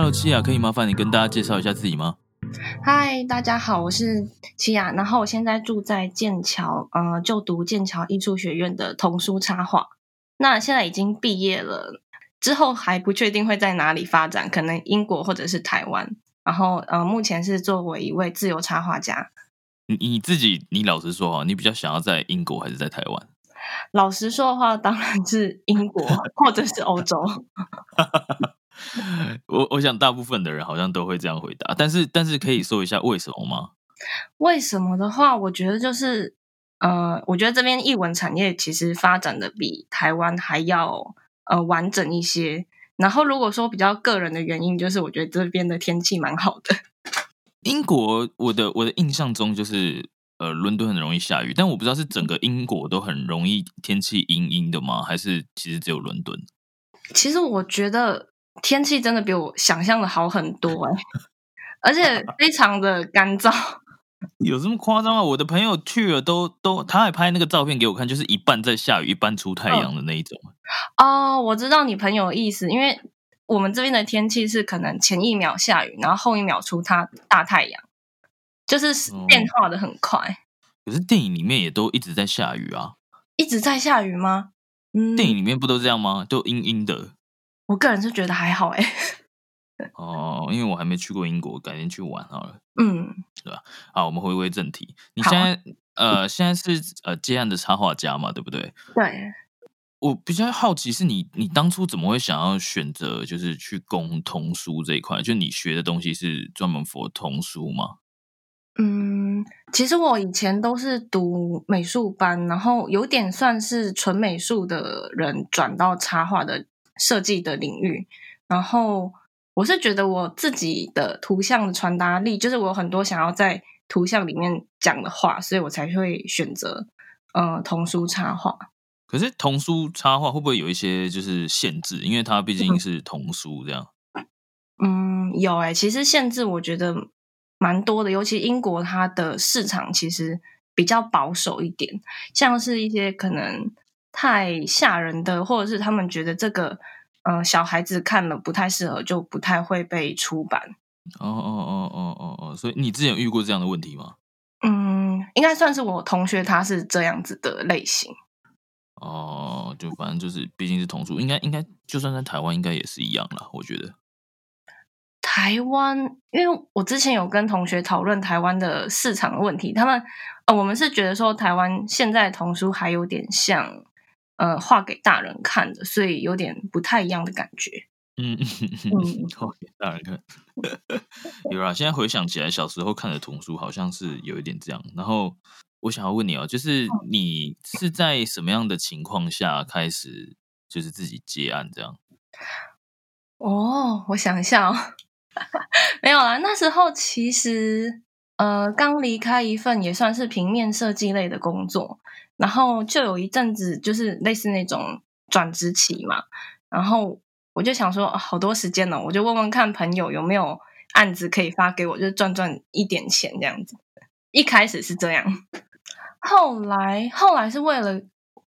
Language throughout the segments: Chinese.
Hello，七雅，可以麻烦你跟大家介绍一下自己吗？嗨，大家好，我是七雅，然后我现在住在剑桥，呃，就读剑桥艺术学院的童书插画。那现在已经毕业了，之后还不确定会在哪里发展，可能英国或者是台湾。然后，呃，目前是作为一位自由插画家。你你自己，你老实说哈，你比较想要在英国还是在台湾？老实说的话，当然是英国或者是欧洲。我我想大部分的人好像都会这样回答，但是但是可以说一下为什么吗？为什么的话，我觉得就是呃，我觉得这边译文产业其实发展的比台湾还要呃完整一些。然后如果说比较个人的原因，就是我觉得这边的天气蛮好的。英国，我的我的印象中就是呃，伦敦很容易下雨，但我不知道是整个英国都很容易天气阴阴的吗？还是其实只有伦敦？其实我觉得。天气真的比我想象的好很多 哎，而且非常的干燥。有这么夸张吗？我的朋友去了都都，他还拍那个照片给我看，就是一半在下雨，一半出太阳的那一种。哦，我知道你朋友的意思，因为我们这边的天气是可能前一秒下雨，然后后一秒出它大太阳，就是变化的很快。可是电影里面也都一直在下雨啊，一直在下雨吗？嗯，电影里面不都这样吗？都阴阴的。我个人是觉得还好哎，哦，因为我还没去过英国，改天去玩好了。嗯，对吧？好，我们回归正题。你现在呃，现在是呃接案的插画家嘛，对不对？对。我比较好奇是你，你当初怎么会想要选择就是去攻童书这一块？就你学的东西是专门 for 童书吗？嗯，其实我以前都是读美术班，然后有点算是纯美术的人转到插画的。设计的领域，然后我是觉得我自己的图像的传达力，就是我有很多想要在图像里面讲的话，所以我才会选择呃童书插画。可是童书插画会不会有一些就是限制？因为它毕竟是童书这样。嗯，有哎，其实限制我觉得蛮多的，尤其英国它的市场其实比较保守一点，像是一些可能。太吓人的，或者是他们觉得这个，嗯，小孩子看了不太适合，就不太会被出版。哦哦哦哦哦哦，所以你之前有遇过这样的问题吗？嗯，应该算是我同学他是这样子的类型。哦，就反正就是，毕竟是同书，应该应该，就算在台湾，应该也是一样了。我觉得台湾，因为我之前有跟同学讨论台湾的市场的问题，他们呃，我们是觉得说台湾现在童书还有点像。呃，画给大人看的，所以有点不太一样的感觉。嗯嗯，画给大人看，有啊。现在回想起来，小时候看的童书好像是有一点这样。然后我想要问你哦，就是你是在什么样的情况下开始就是自己接案这样？哦，我想一下哦，没有啦。那时候其实呃，刚离开一份也算是平面设计类的工作。然后就有一阵子，就是类似那种转职期嘛。然后我就想说，好多时间了，我就问问看朋友有没有案子可以发给我，就赚赚一点钱这样子。一开始是这样，后来后来是为了，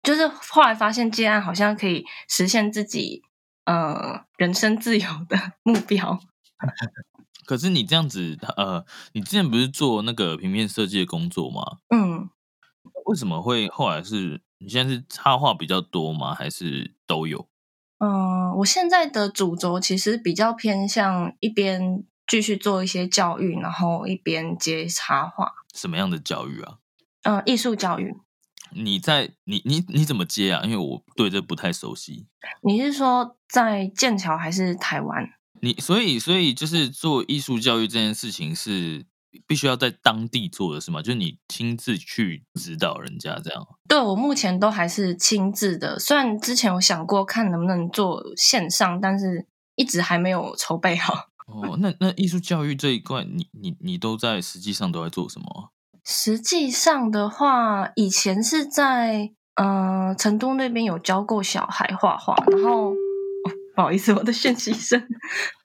就是后来发现接案好像可以实现自己呃人生自由的目标。可是你这样子，呃，你之前不是做那个平面设计的工作吗？嗯。为什么会后来是？你现在是插画比较多吗？还是都有？嗯，我现在的主轴其实比较偏向一边继续做一些教育，然后一边接插画。什么样的教育啊？嗯，艺术教育。你在你你你怎么接啊？因为我对这不太熟悉。你是说在剑桥还是台湾？你所以所以就是做艺术教育这件事情是必须要在当地做的是吗？就是你亲自去指导人家这样？对我目前都还是亲自的，虽然之前有想过看能不能做线上，但是一直还没有筹备好。哦，那那艺术教育这一块，你你你都在实际上都在做什么？实际上的话，以前是在呃成都那边有教过小孩画画，然后、哦、不好意思，我的讯息声。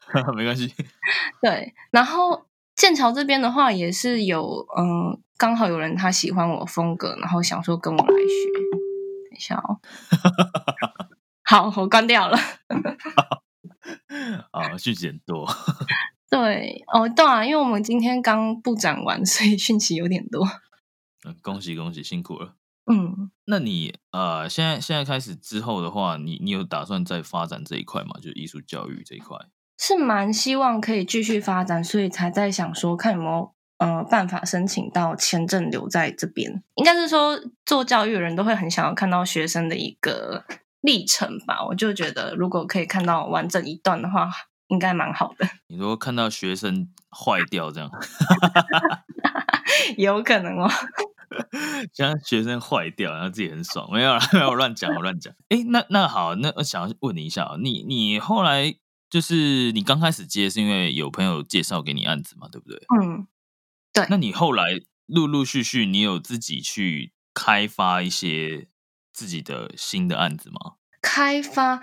没关系。对，然后剑桥这边的话也是有，嗯、刚好有人他喜欢我风格，然后想说跟我来学。等一下哦，好，我关掉了。啊，讯息很多。对，哦，对啊，因为我们今天刚布展完，所以讯息有点多。嗯，恭喜恭喜，辛苦了。嗯，那你呃，现在现在开始之后的话，你你有打算再发展这一块吗？就是艺术教育这一块？是蛮希望可以继续发展，所以才在想说看有没有呃办法申请到签证留在这边。应该是说做教育的人都会很想要看到学生的一个历程吧。我就觉得如果可以看到完整一段的话，应该蛮好的。你说看到学生坏掉这样，有可能哦。像学生坏掉，然后自己很爽，没有啦，没有我乱讲，我乱讲。哎，那那好，那我想要问你一下哦，你你后来就是你刚开始接是因为有朋友介绍给你案子嘛，对不对？嗯，对那你后来陆陆续续，你有自己去开发一些自己的新的案子吗？开发，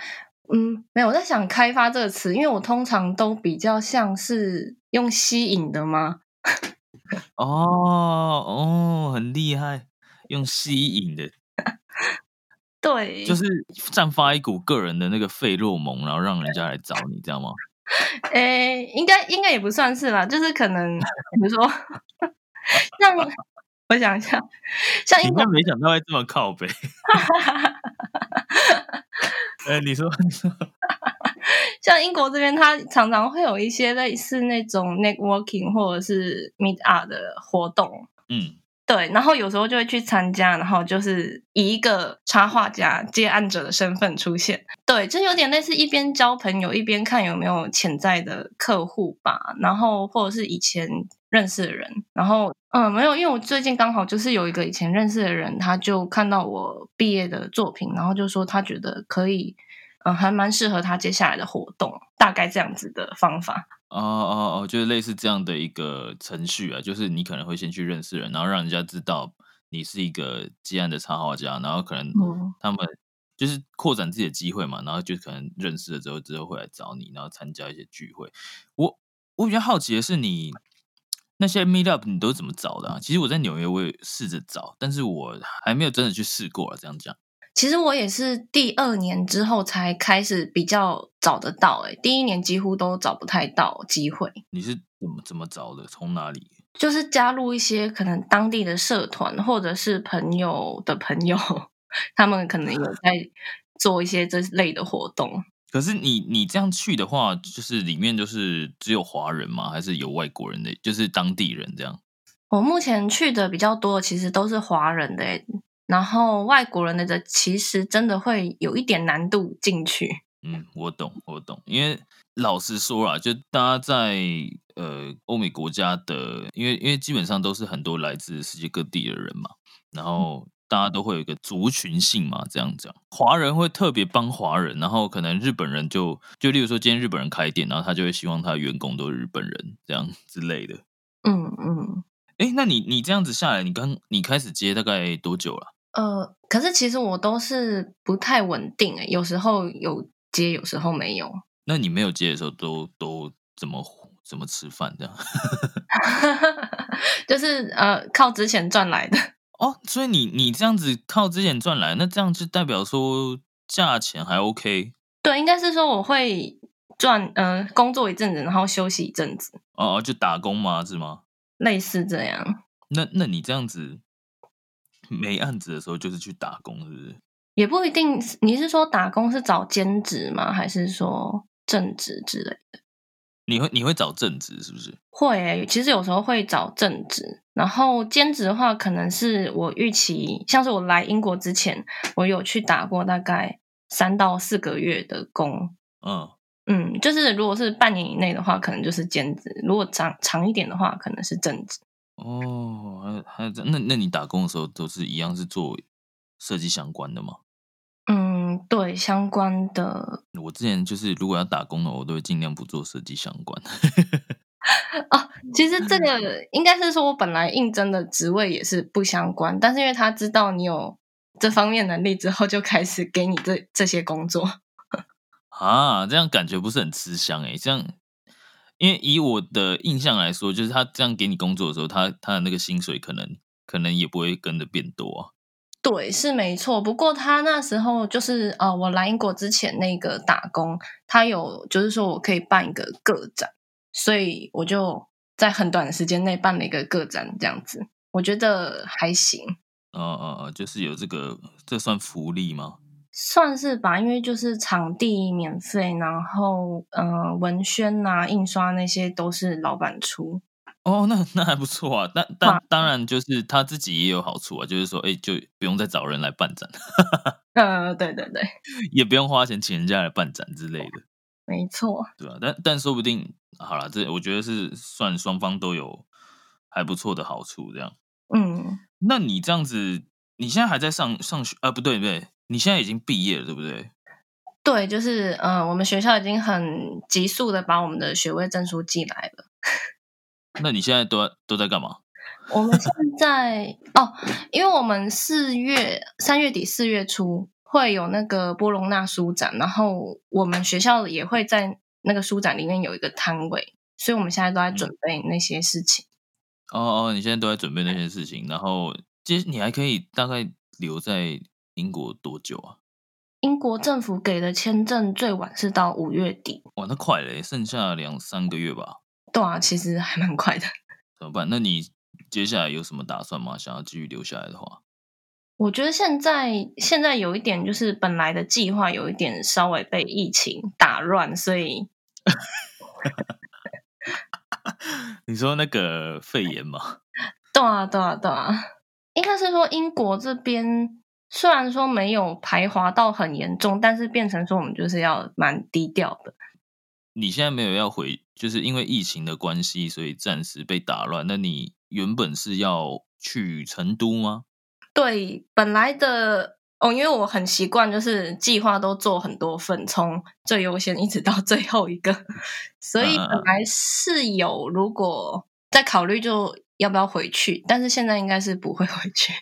嗯，没有。我在想“开发”这个词，因为我通常都比较像是用吸引的吗？哦哦，很厉害，用吸引的，对，就是散发一股个人的那个费洛蒙，然后让人家来找你，这样吗？诶，应该应该也不算是吧，就是可能比如说，像我想一下，像英国你应该没想到会这么靠北。哎，你说，你说，像英国这边，它常常会有一些类似那种 networking 或者是 meet up 的活动，嗯，对，然后有时候就会去参加，然后就是以一个插画家接案者的身份出现，对，就有点类似一边交朋友一边看有没有潜在的客户吧，然后或者是以前认识的人，然后嗯，没有，因为我最近刚好就是有一个以前认识的人，他就看到我毕业的作品，然后就说他觉得可以，嗯，还蛮适合他接下来的活动，大概这样子的方法。哦哦哦，就是类似这样的一个程序啊，就是你可能会先去认识人，然后让人家知道你是一个接案的插画家，然后可能嗯他们就是扩展自己的机会嘛，然后就可能认识了之后，之后会来找你，然后参加一些聚会。我我比较好奇的是你。那些 meet up 你都怎么找的啊？其实我在纽约我也试着找，但是我还没有真的去试过啊。这样讲，其实我也是第二年之后才开始比较找得到、欸，第一年几乎都找不太到机会，你是怎么怎么找的？从哪里？就是加入一些可能当地的社团，或者是朋友的朋友，他们可能有在做一些这类的活动。可是你你这样去的话，就是里面就是只有华人吗？还是有外国人的？就是当地人这样？我目前去的比较多，其实都是华人的、欸，然后外国人的其实真的会有一点难度进去。嗯，我懂，我懂。因为老实说啦，就大家在呃欧美国家的，因为因为基本上都是很多来自世界各地的人嘛，然后大家都会有一个族群性嘛，这样讲，华人会特别帮华人，然后可能日本人就就例如说今天日本人开店，然后他就会希望他的员工都是日本人这样之类的。嗯嗯，哎，那你你这样子下来，你刚你开始接大概多久了？呃，可是其实我都是不太稳定、欸，有时候有接，有时候没有。那你没有接的时候都都怎么怎么吃饭这样？就是呃，靠之前赚来的。哦，所以你你这样子靠之前赚来，那这样就代表说价钱还 OK 对，应该是说我会赚，呃，工作一阵子，然后休息一阵子，哦，就打工吗？是吗？类似这样。那那你这样子没案子的时候，就是去打工，是不是？也不一定，你是说打工是找兼职吗？还是说正职之类的？你会你会找正职是不是？会、欸，其实有时候会找正职，然后兼职的话，可能是我预期，像是我来英国之前，我有去打过大概三到四个月的工，嗯，嗯，就是如果是半年以内的话，可能就是兼职；如果长长一点的话，可能是正职。哦，还还这那那你打工的时候都是一样是做设计相关的吗？嗯，对，相关的。我之前就是如果要打工的，我都会尽量不做设计相关。哦，其实这个应该是说我本来应征的职位也是不相关，但是因为他知道你有这方面能力之后，就开始给你这这些工作。啊，这样感觉不是很吃香诶。这样，因为以我的印象来说，就是他这样给你工作的时候，他他的那个薪水可能可能也不会跟着变多啊。对，是没错。不过他那时候就是呃，我来英国之前那个打工，他有就是说我可以办一个个展，所以我就在很短的时间内办了一个个展，这样子，我觉得还行。哦哦哦，就是有这个，这算福利吗？算是吧，因为就是场地免费，然后嗯，文宣啊、印刷那些都是老板出。哦，那那还不错啊，但但当然就是他自己也有好处啊，就是说，哎，就不用再找人来办展，呃，对对对，也不用花钱请人家来办展之类的，没错，对吧？但但说不定好了，这我觉得是算双方都有还不错的好处，这样。嗯，那你这样子，你现在还在上上学啊？不对不对，你现在已经毕业了，对不对？对，就是嗯，我们学校已经很急速的把我们的学位证书寄来了。那你现在都都在干嘛？我们现在哦，因为我们四月三月底四月初会有那个波隆纳书展，然后我们学校也会在那个书展里面有一个摊位，所以我们现在都在准备那些事情。哦哦，你现在都在准备那些事情，然后其实你还可以大概留在英国多久啊？英国政府给的签证最晚是到五月底。哇，那快嘞，剩下两三个月吧。对啊，其实还蛮快的。怎么办？那你接下来有什么打算吗？想要继续留下来的话，我觉得现在现在有一点就是本来的计划有一点稍微被疫情打乱，所以 你说那个肺炎吗？对啊，对啊，对啊，应该是说英国这边虽然说没有排华到很严重，但是变成说我们就是要蛮低调的。你现在没有要回，就是因为疫情的关系，所以暂时被打乱。那你原本是要去成都吗？对，本来的哦，因为我很习惯，就是计划都做很多份，从最优先一直到最后一个，所以本来是有如果在考虑就要不要回去，但是现在应该是不会回去。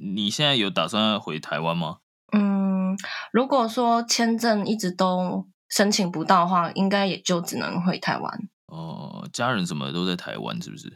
你现在有打算回台湾吗？嗯，如果说签证一直都。申请不到的话，应该也就只能回台湾。哦，家人什么都在台湾，是不是？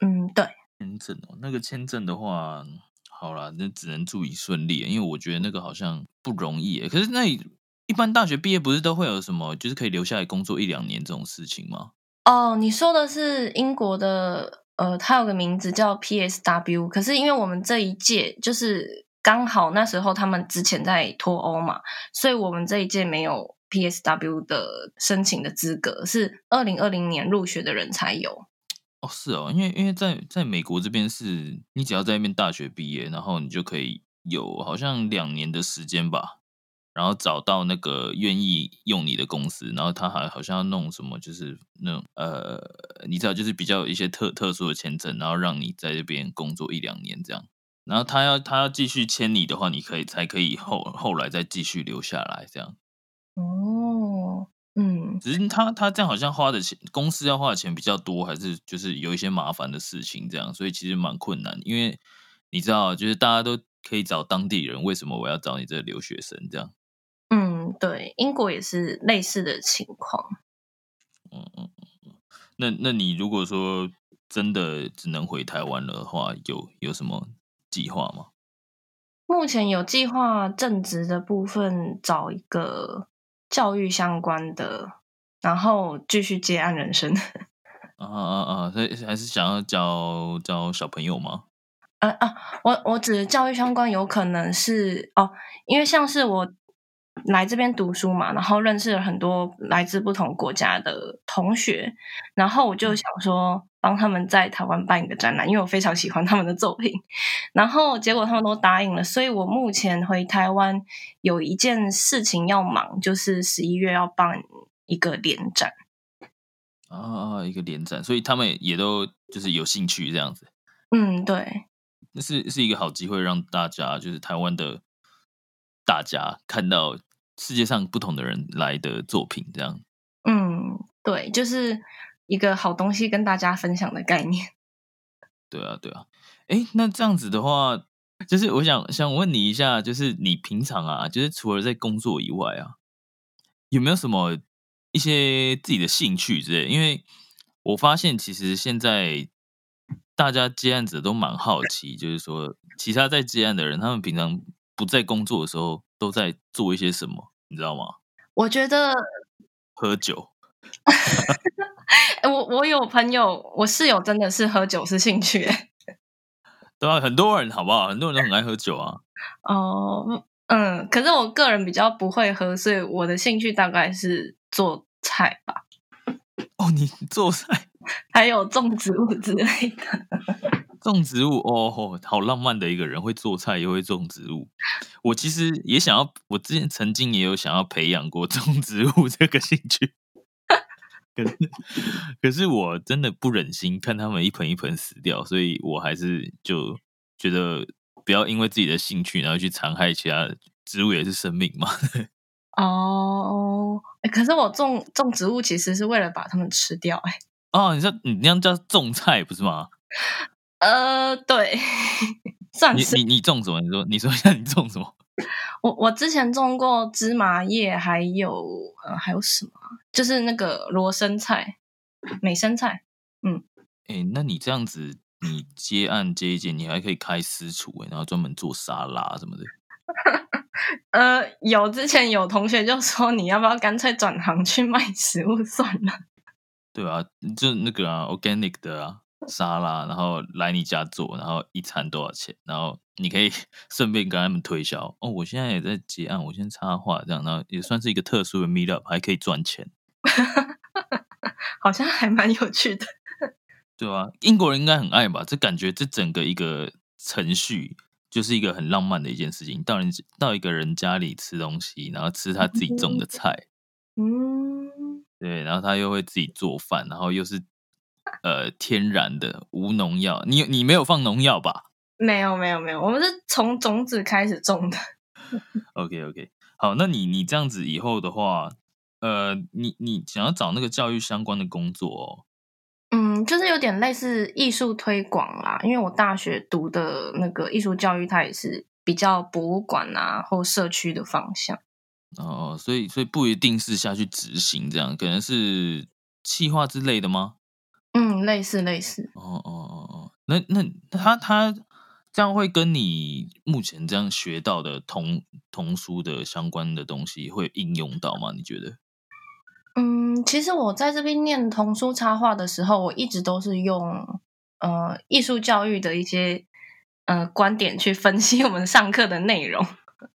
嗯，对。签证哦，那个签证的话，好啦，那只能祝你顺利，因为我觉得那个好像不容易。可是那一般大学毕业不是都会有什么，就是可以留下来工作一两年这种事情吗？哦，你说的是英国的，呃，它有个名字叫 PSW，可是因为我们这一届就是刚好那时候他们之前在脱欧嘛，所以我们这一届没有。PSW 的申请的资格是二零二零年入学的人才有哦，是哦，因为因为在在美国这边是，你只要在那边大学毕业，然后你就可以有好像两年的时间吧，然后找到那个愿意用你的公司，然后他还好像要弄什么，就是那种呃，你知道，就是比较有一些特特殊的签证，然后让你在这边工作一两年这样，然后他要他要继续签你的话，你可以才可以后后来再继续留下来这样。哦，嗯，只是他他这样好像花的钱，公司要花的钱比较多，还是就是有一些麻烦的事情这样，所以其实蛮困难。因为你知道，就是大家都可以找当地人，为什么我要找你这个留学生这样？嗯，对，英国也是类似的情况。嗯嗯嗯，那那你如果说真的只能回台湾的话，有有什么计划吗？目前有计划正职的部分，找一个。教育相关的，然后继续接案人生。啊啊啊！所以还是想要教教小朋友吗？啊啊！我我指教育相关，有可能是哦，因为像是我来这边读书嘛，然后认识了很多来自不同国家的同学，然后我就想说。帮他们在台湾办一个展览，因为我非常喜欢他们的作品，然后结果他们都答应了，所以我目前回台湾有一件事情要忙，就是十一月要办一个联展。啊，一个联展，所以他们也都就是有兴趣这样子。嗯，对，那是是一个好机会，让大家就是台湾的大家看到世界上不同的人来的作品，这样。嗯，对，就是一个好东西跟大家分享的概念。对啊，对啊。哎，那这样子的话，就是我想想问你一下，就是你平常啊，就是除了在工作以外啊，有没有什么？一些自己的兴趣之类，因为我发现其实现在大家接案子都蛮好奇，就是说其他在接案的人，他们平常不在工作的时候都在做一些什么，你知道吗？我觉得喝酒。我我有朋友，我室友真的是喝酒是兴趣。对啊，很多人好不好？很多人都很爱喝酒啊。哦，嗯，可是我个人比较不会喝，所以我的兴趣大概是。做菜吧，哦，你做菜，还有种植物之类的。种植物哦，好浪漫的一个人，会做菜又会种植物。我其实也想要，我之前曾经也有想要培养过种植物这个兴趣，可是可是我真的不忍心看他们一盆一盆死掉，所以我还是就觉得不要因为自己的兴趣，然后去残害其他植物，也是生命嘛。哦，可是我种种植物其实是为了把它们吃掉，哎。哦，你说你那样叫种菜不是吗？呃，对，算是。你你你种什么？你说你说一下你种什么？我我之前种过芝麻叶，还有呃还有什么？就是那个罗生菜、美生菜。嗯，哎，那你这样子，你接案接一接，你还可以开私厨哎，然后专门做沙拉什么的。呃，有之前有同学就说，你要不要干脆转行去卖食物算了？对啊，就那个啊，organic 的啊，沙拉，然后来你家做，然后一餐多少钱？然后你可以 顺便跟他们推销哦。我现在也在结案，我先插话这样，然后也算是一个特殊的 meet up，还可以赚钱，好像还蛮有趣的。对啊，英国人应该很爱吧？这感觉这整个一个程序。就是一个很浪漫的一件事情，到人到一个人家里吃东西，然后吃他自己种的菜，嗯，对，然后他又会自己做饭，然后又是呃天然的无农药，你你没有放农药吧？没有没有没有，我们是从种子开始种的。OK OK，好，那你你这样子以后的话，呃，你你想要找那个教育相关的工作哦。嗯，就是有点类似艺术推广啦，因为我大学读的那个艺术教育，它也是比较博物馆啊或社区的方向。哦，所以所以不一定是下去执行这样，可能是企划之类的吗？嗯，类似类似。哦哦哦哦，那那他他这样会跟你目前这样学到的童童书的相关的东西会应用到吗？你觉得？嗯，其实我在这边念童书插画的时候，我一直都是用呃艺术教育的一些呃观点去分析我们上课的内容。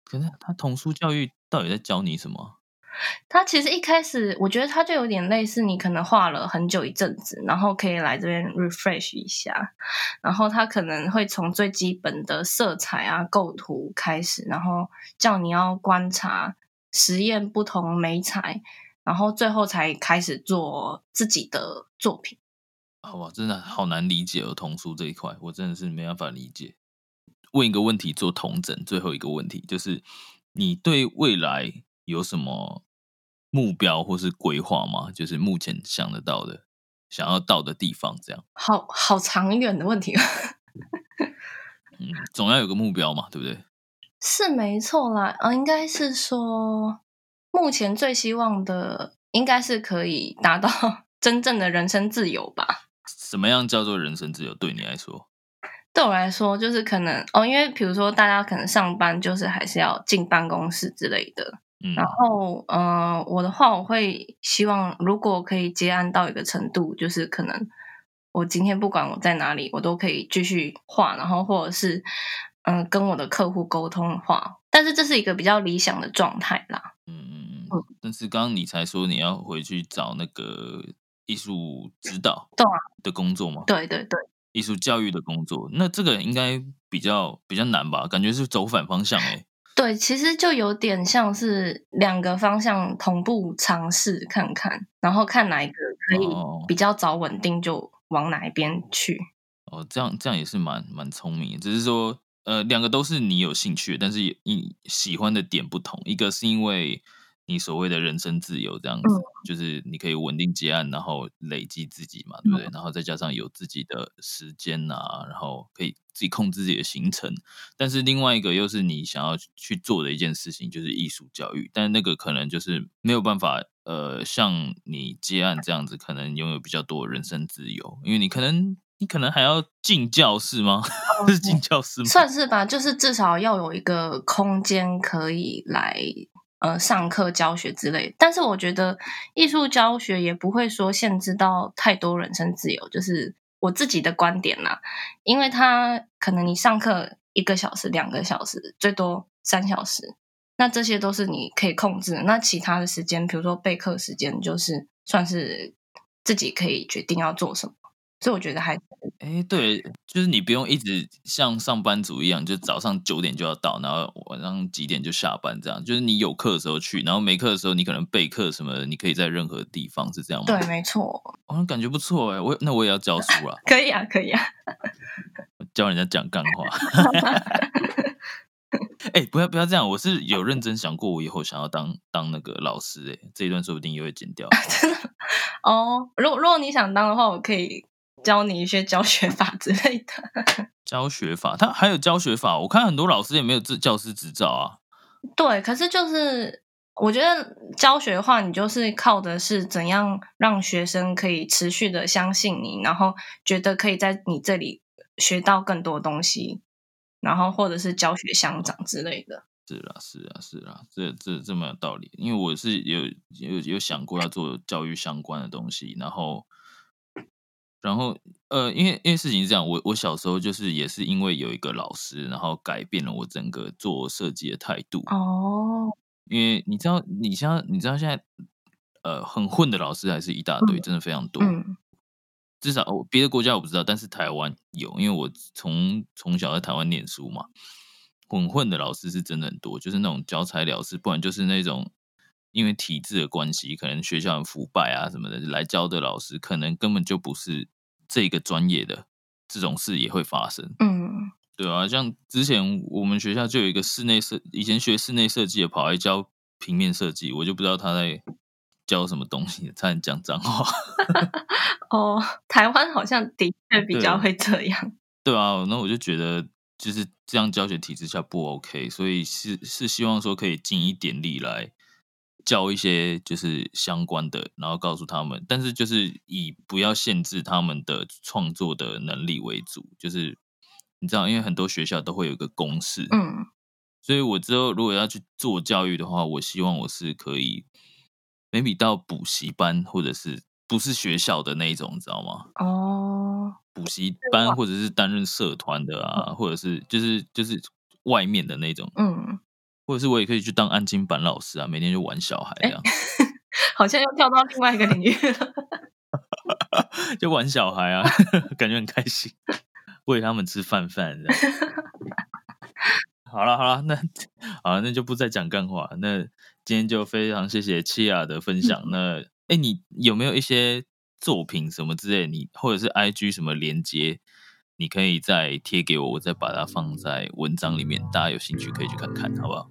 可是他童书教育到底在教你什么？他其实一开始我觉得他就有点类似，你可能画了很久一阵子，然后可以来这边 refresh 一下，然后他可能会从最基本的色彩啊构图开始，然后叫你要观察实验不同媒材。然后最后才开始做自己的作品。好吧，真的好难理解儿，童书这一块，我真的是没办法理解。问一个问题做同整，最后一个问题就是，你对未来有什么目标或是规划吗？就是目前想得到的、想要到的地方，这样。好好长远的问题。嗯，总要有个目标嘛，对不对？是没错啦，啊，应该是说。目前最希望的应该是可以达到 真正的人生自由吧？什么样叫做人生自由？对你来说？对我来说，就是可能哦，因为比如说大家可能上班就是还是要进办公室之类的。嗯，然后呃，我的话我会希望，如果可以接案到一个程度，就是可能我今天不管我在哪里，我都可以继续画，然后或者是嗯跟我的客户沟通的话，但是这是一个比较理想的状态啦。嗯嗯。但是刚刚你才说你要回去找那个艺术指导的工作吗？对对对，艺术教育的工作，那这个应该比较比较难吧？感觉是走反方向哎。对，其实就有点像是两个方向同步尝试看看，然后看哪一个可以比较早稳定，就往哪一边去。哦，这样这样也是蛮蛮聪明，只是说，呃，两个都是你有兴趣，但是你喜欢的点不同，一个是因为。你所谓的人生自由这样子，就是你可以稳定结案，然后累积自己嘛，对不对？然后再加上有自己的时间啊，然后可以自己控制自己的行程。但是另外一个又是你想要去做的一件事情，就是艺术教育。但那个可能就是没有办法，呃，像你接案这样子，可能拥有比较多的人生自由，因为你可能你可能还要进教室吗？是进教室吗？算是吧，就是至少要有一个空间可以来。呃，上课教学之类，但是我觉得艺术教学也不会说限制到太多人身自由，就是我自己的观点啦。因为他可能你上课一个小时、两个小时，最多三小时，那这些都是你可以控制。那其他的时间，比如说备课时间，就是算是自己可以决定要做什么。所以我觉得还，哎，对，就是你不用一直像上班族一样，就早上九点就要到，然后晚上几点就下班，这样。就是你有课的时候去，然后没课的时候，你可能备课什么的，你可以在任何地方，是这样吗？对，没错。哦，感觉不错哎，我那我也要教书了。可以啊，可以啊。教人家讲干话。哎，不要不要这样，我是有认真想过，我以后想要当当那个老师。哎，这一段说不定也会剪掉。真的？哦，如果如果你想当的话，我可以。教你一些教学法之类的。教学法，他还有教学法。我看很多老师也没有教教师执照啊。对，可是就是我觉得教学的话，你就是靠的是怎样让学生可以持续的相信你，然后觉得可以在你这里学到更多东西，然后或者是教学相长之类的。是啊，是啊，是啊，这这这么有道理。因为我是有有有想过要做教育相关的东西，然后。然后，呃，因为因为事情是这样，我我小时候就是也是因为有一个老师，然后改变了我整个做设计的态度。哦，因为你知道，你像你知道现在，呃，很混的老师还是一大堆，真的非常多。嗯，至少别的国家我不知道，但是台湾有，因为我从从小在台湾念书嘛，混混的老师是真的很多，就是那种教材了事，不然就是那种因为体制的关系，可能学校很腐败啊什么的，来教的老师可能根本就不是。这个专业的这种事也会发生，嗯，对啊，像之前我们学校就有一个室内设，以前学室内设计的跑来教平面设计，我就不知道他在教什么东西，差点讲脏话。哦，台湾好像的确比较会这样，对啊，那我就觉得就是这样教学体制下不 OK，所以是是希望说可以尽一点力来。教一些就是相关的，然后告诉他们，但是就是以不要限制他们的创作的能力为主。就是你知道，因为很多学校都会有一个公式，嗯，所以我之后如果要去做教育的话，我希望我是可以，maybe 到补习班，或者是不是学校的那一种，你知道吗？哦，补习班或者是担任社团的啊，或者是就是就是外面的那种，嗯。或者是我也可以去当安静班老师啊，每天就玩小孩这样，好像又跳到另外一个领域了，就玩小孩啊，感觉很开心，喂他们吃饭饭这样。好了好了，那好那就不再讲干话。那今天就非常谢谢七雅的分享。那哎，你有没有一些作品什么之类？你或者是 IG 什么连接？你可以再贴给我，我再把它放在文章里面，大家有兴趣可以去看看，好不好？